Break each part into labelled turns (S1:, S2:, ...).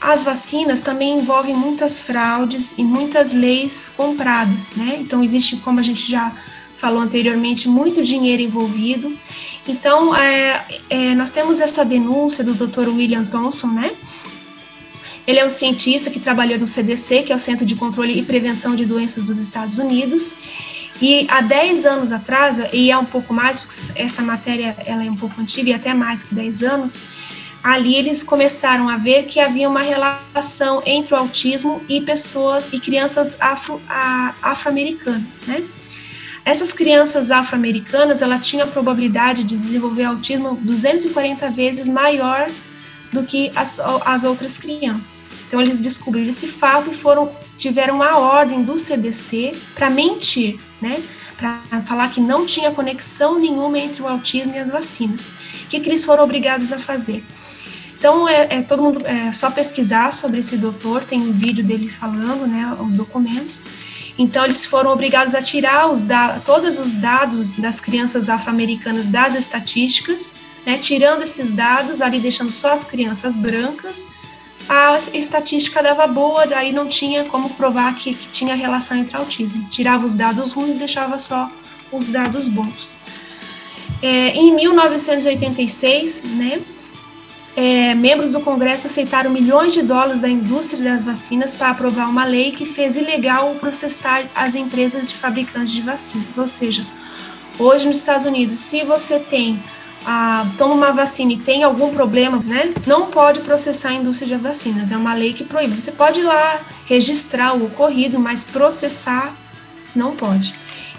S1: as vacinas também envolvem muitas fraudes e muitas leis compradas, né? Então existe, como a gente já falou anteriormente, muito dinheiro envolvido. Então, é, é, nós temos essa denúncia do Dr. William Thompson, né? Ele é um cientista que trabalhou no CDC, que é o Centro de Controle e Prevenção de Doenças dos Estados Unidos. E há 10 anos atrás, e é um pouco mais, porque essa matéria ela é um pouco antiga e até mais que 10 anos, ali eles começaram a ver que havia uma relação entre o autismo e pessoas e crianças afro, afro-americanas, né? Essas crianças afro-americanas, ela tinha a probabilidade de desenvolver autismo 240 vezes maior do que as, as outras crianças. Então eles descobriram esse fato e foram tiveram a ordem do CDC para mentir, né? Para falar que não tinha conexão nenhuma entre o autismo e as vacinas. O que, que eles foram obrigados a fazer? Então é, é, todo mundo é só pesquisar sobre esse doutor, tem um vídeo deles falando, né, os documentos. Então eles foram obrigados a tirar os todos os dados das crianças afro-americanas das estatísticas, né, tirando esses dados ali deixando só as crianças brancas. A estatística dava boa, aí não tinha como provar que, que tinha relação entre autismo. Tirava os dados ruins e deixava só os dados bons. É, em 1986, né, é, membros do Congresso aceitaram milhões de dólares da indústria das vacinas para aprovar uma lei que fez ilegal processar as empresas de fabricantes de vacinas. Ou seja, hoje nos Estados Unidos, se você tem ah, toma uma vacina e tem algum problema, né, não pode processar a indústria de vacinas. É uma lei que proíbe. Você pode ir lá registrar o ocorrido, mas processar não pode.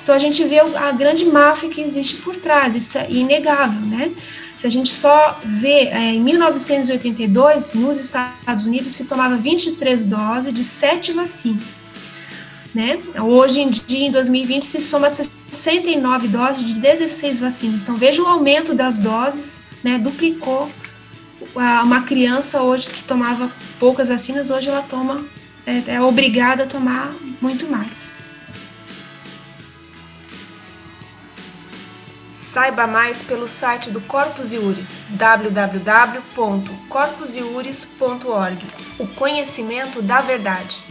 S1: Então a gente vê a grande máfia que existe por trás, isso é inegável, né? Se a gente só vê, é, em 1982, nos Estados Unidos, se tomava 23 doses de 7 vacinas. Né? Hoje em dia, em 2020, se soma 69 doses de 16 vacinas. Então, veja o aumento das doses, né? duplicou. Uma criança hoje que tomava poucas vacinas, hoje ela toma, é, é obrigada a tomar muito mais.
S2: Saiba mais pelo site do Corpus Iuris, www.corpusiuris.org. O conhecimento da verdade.